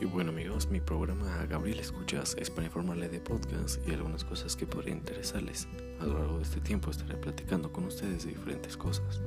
y Bueno amigos, mi programa Gabriel Escuchas es para informarle de podcast y algunas cosas que podrían interesarles. A lo largo de este tiempo estaré platicando con ustedes de diferentes cosas.